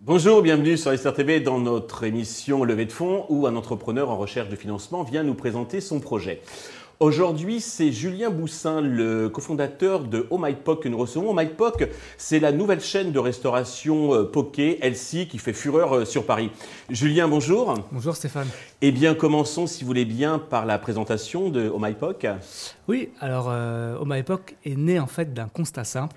Bonjour, bienvenue sur SRTV dans notre émission Levée de fonds où un entrepreneur en recherche de financement vient nous présenter son projet. Aujourd'hui, c'est Julien Boussin, le cofondateur de Oh My Poke que nous recevons. Oh My Poke, c'est la nouvelle chaîne de restauration euh, poké LC qui fait fureur euh, sur Paris. Julien, bonjour. Bonjour Stéphane. Eh bien, commençons, si vous voulez bien, par la présentation de Oh My Poke. Oui, alors euh, Oh My Poke est né en fait d'un constat simple.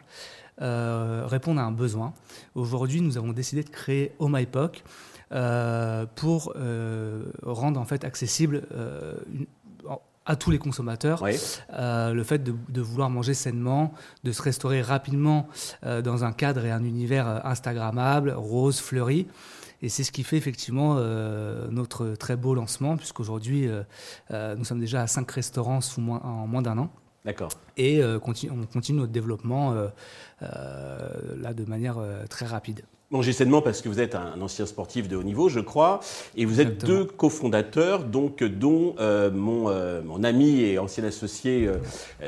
Euh, répondre à un besoin. Aujourd'hui, nous avons décidé de créer Oh My POC euh, pour euh, rendre en fait accessible à tous les consommateurs le fait de, vouloir manger sainement, de se restaurer rapidement dans un cadre et un univers Instagrammable, rose, fleuri. Et c'est ce qui fait effectivement notre très beau lancement, puisqu'aujourd'hui, nous sommes déjà à 5 restaurants sous moins, en moins d'un an. D'accord. Et on continue notre développement euh, là de manière euh, très rapide. Mangez sainement parce que vous êtes un ancien sportif de haut niveau, je crois, et vous êtes deux cofondateurs, donc dont euh, mon, euh, mon, ami et ancien associé euh,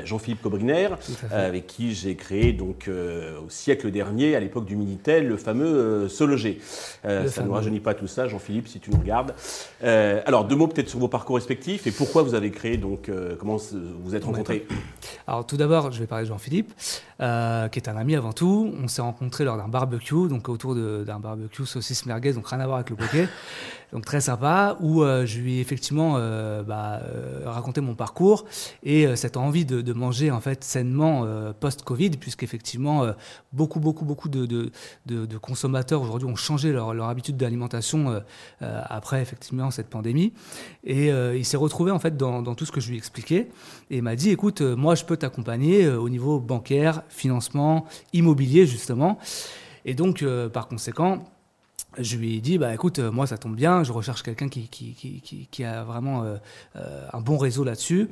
Jean-Philippe Cobriner, avec qui j'ai créé donc au siècle dernier, à l'époque du Minitel, le fameux Sologer. ça ne nous rajeunit pas tout ça, Jean-Philippe, si tu nous regardes. alors deux mots peut-être sur vos parcours respectifs et pourquoi vous avez créé donc comment vous êtes rencontrés. Alors tout d'abord, je vais parler de Jean-Philippe, qui est un ami avant tout. On s'est rencontrés lors d'un barbecue, donc autour d'un barbecue saucisse merguez, donc rien à voir avec le poké. Donc très sympa, où euh, je lui ai effectivement euh, bah, euh, raconté mon parcours et cette envie de, manger en fait sainement post-Covid, puisqu'effectivement beaucoup, beaucoup, beaucoup de, de, consommateurs aujourd'hui ont changé leur, leur habitude d'alimentation après effectivement cette pandémie. Et il s'est retrouvé en fait dans, dans, tout ce que je lui expliquais et m'a dit, écoute, moi je peux t'accompagner au niveau bancaire, financement, immobilier justement. Et donc, euh, par conséquent, je lui ai dit, bah écoute, euh, moi ça tombe bien, je recherche quelqu'un qui, qui, qui, qui, a vraiment euh, un bon réseau là-dessus.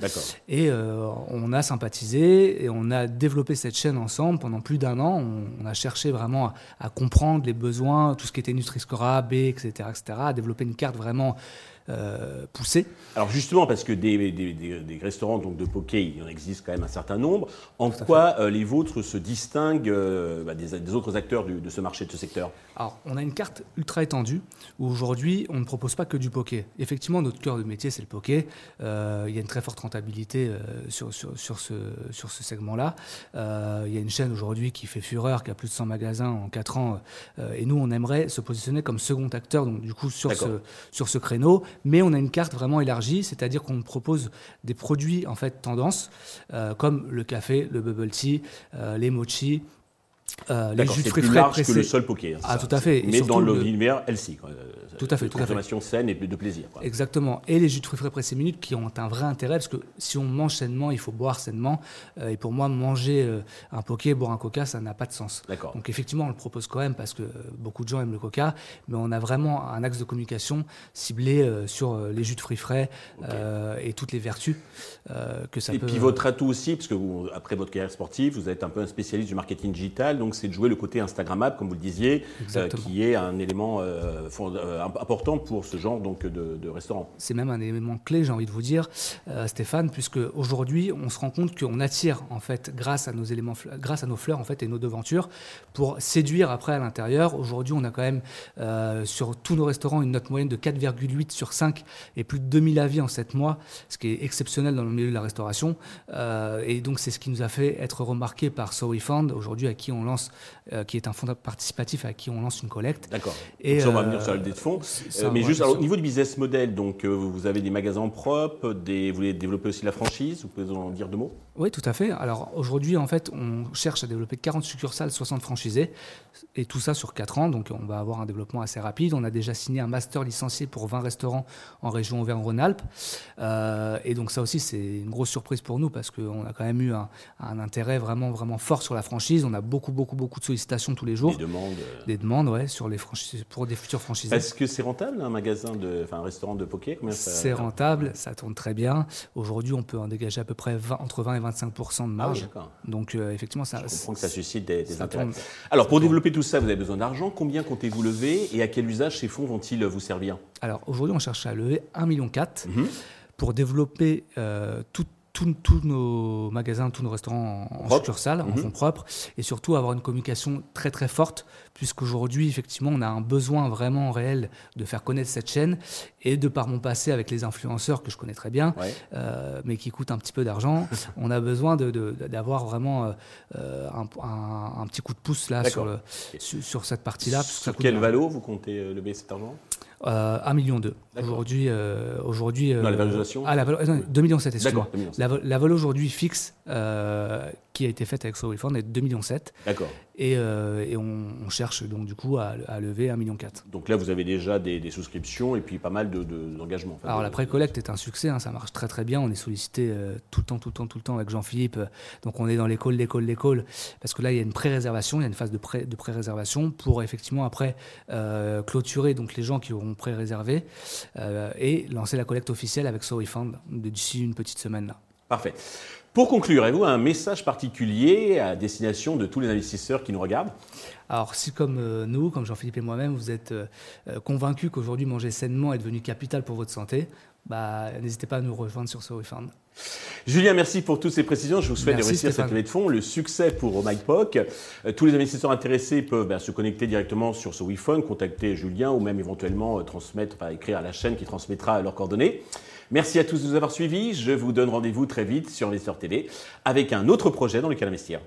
Et on a sympathisé et on a développé cette chaîne ensemble pendant plus d'un an. On, a cherché vraiment à, comprendre les besoins, tout ce qui était Nutri-Score A, B, etc., etc., à développer une carte vraiment euh. Alors justement, parce que des, des, restaurants donc de poké, il en existe quand même un certain nombre. En quoi euh, les vôtres se distinguent euh, bah, des, autres acteurs de ce marché, de ce secteur? Alors, on a une carte ultra étendue où aujourd'hui, on ne propose pas que du poké. Effectivement, notre cœur de métier, c'est le poké. il y a une très forte rentabilité sur, sur, sur, ce, sur ce segment-là. il y a une chaîne aujourd'hui qui fait fureur, qui a plus de 100 magasins en 4 ans. et nous, on aimerait se positionner comme second acteur, donc du coup, sur, ce, sur ce créneau mais on a une carte vraiment élargie, c'est-à-dire qu'on propose des produits en fait tendance, euh, comme le café, le bubble tea, euh, les mochi, euh, les jus de fruits frais pressés. que le sol poké. Hein, ah, tout à fait. mais dans l'univers LC. Tout à fait. Consommation saine et de plaisir. Exactement. Et les jus de fruits frais pressés minutes qui ont un vrai intérêt parce que si on mange sainement, il faut boire sainement. Euh, et pour moi, manger euh, un poké, boire un coca, ça n'a pas de sens. D'accord. Donc effectivement, on le propose quand même parce que beaucoup de gens aiment le coca, mais on a vraiment un axe de communication ciblé sur les jus de fruits frais et toutes les vertus que ça et peut. Et puis votre atout aussi, parce que vous, après votre carrière sportive, vous êtes un peu un spécialiste du marketing digital donc c'est de jouer le côté Instagrammable, comme vous le disiez, euh, qui est un élément euh, euh, important pour ce genre donc, de, restaurant. C'est même un élément clé, j'ai envie de vous dire, Stéphane, puisque aujourd'hui, on se rend compte qu'on attire, en fait, grâce à nos éléments, grâce à nos fleurs, en fait, et nos devantures, pour séduire après à l'intérieur. Aujourd'hui, on a quand même sur tous nos restaurants une note moyenne de 4,8 sur 5 et plus de 2000 avis en 7 mois, ce qui est exceptionnel dans le milieu de la restauration. et donc, c'est ce qui nous a fait être remarqué par Fund, aujourd'hui à qui on euh, qui est un fonds participatif à qui on lance une collecte. D'accord. Et on va venir sur la levée de fonds. Euh, mais juste au niveau du business model, donc euh, vous avez des magasins propres, des, vous voulez développer aussi la franchise, vous pouvez en dire deux mots? Oui, tout à fait. Alors aujourd'hui, en fait, on cherche à développer 40 succursales, 60 franchisés, et tout ça sur 4 ans. Donc on va avoir un développement assez rapide. On a déjà signé un master licencié pour 20 restaurants en région Auvergne-Rhône-Alpes. et donc ça aussi, c'est une grosse surprise pour nous parce qu'on a quand même eu un, un intérêt vraiment, vraiment fort sur la franchise. On a beaucoup, beaucoup, beaucoup de sollicitations tous les jours. Des demandes. Euh. Des demandes, ouais, sur les pour des futurs franchisés. Est-ce que c'est rentable un magasin de, enfin un restaurant de poké? C'est rentable, ça tourne très bien. Aujourd'hui, on peut en dégager à peu près entre 20 et 25 de marge. Ah Donc euh, effectivement, ça. Je comprends que ça suscite des, intérêts. Alors pour développer tout ça, vous avez besoin d'argent. Combien comptez-vous lever et à quel usage ces fonds vont-ils vous servir? Alors aujourd'hui, on cherche à lever 1,4 million. pour développer tout tous nos magasins, tous nos restaurants en, en succursale, en mhm. fonds propres, et surtout avoir une communication très très forte, puisqu'aujourd'hui, effectivement, on a un besoin vraiment réel de faire connaître cette chaîne, et de par mon passé avec les influenceurs que je connais très bien, euh, mais qui coûtent un petit peu d'argent, on a besoin d'avoir vraiment euh, euh, un, petit coup de pouce là sur, le, sur, cette partie-là. Sur quel valo vous comptez lever cet argent? 1,2 million. Aujourd'hui, euh, aujourd'hui. Euh, la valorisation Ah, la, non, 2 millions 7, excuse-moi. La, la vol aujourd'hui fixe, euh, qui a été faite avec SoWeFund est 2,7 millions. D'accord. Et, euh, et on, cherche donc du coup à, lever 1,4 million. Donc là, vous avez déjà des, souscriptions et puis pas mal d'engagements. De, Alors la pré-collecte est un succès, hein, ça marche très très bien. On est sollicité euh, tout le temps, tout le temps, tout le temps avec Jean-Philippe. Donc on est dans l'école, l'école, l'école. Parce que là, il y a une pré-réservation, il y a une phase de, pré, de pré-réservation pour effectivement après clôturer donc les gens qui auront pré-réservé et lancer la collecte officielle avec SoWeFund d'ici une petite semaine là. Parfait. Pour conclure, avez-vous un message particulier à destination de tous les investisseurs qui nous regardent? Alors si comme euh, nous, comme Jean-Philippe et moi-même, vous êtes euh, euh, convaincus qu'aujourd'hui manger sainement est devenu capital pour votre santé, bah, n'hésitez pas à nous rejoindre sur ce refund. Julien, merci pour toutes ces précisions. Je vous souhaite de réussir cette levée de fonds. Le succès pour MyPoc. tous les investisseurs intéressés peuvent bah, se connecter directement sur ce WeFund, contacter Julien ou même éventuellement transmettre, écrire à la chaîne qui transmettra leurs coordonnées. Merci à tous de nous avoir suivis. Je vous donne rendez-vous très vite sur Investor TV avec un autre projet dans lequel investir.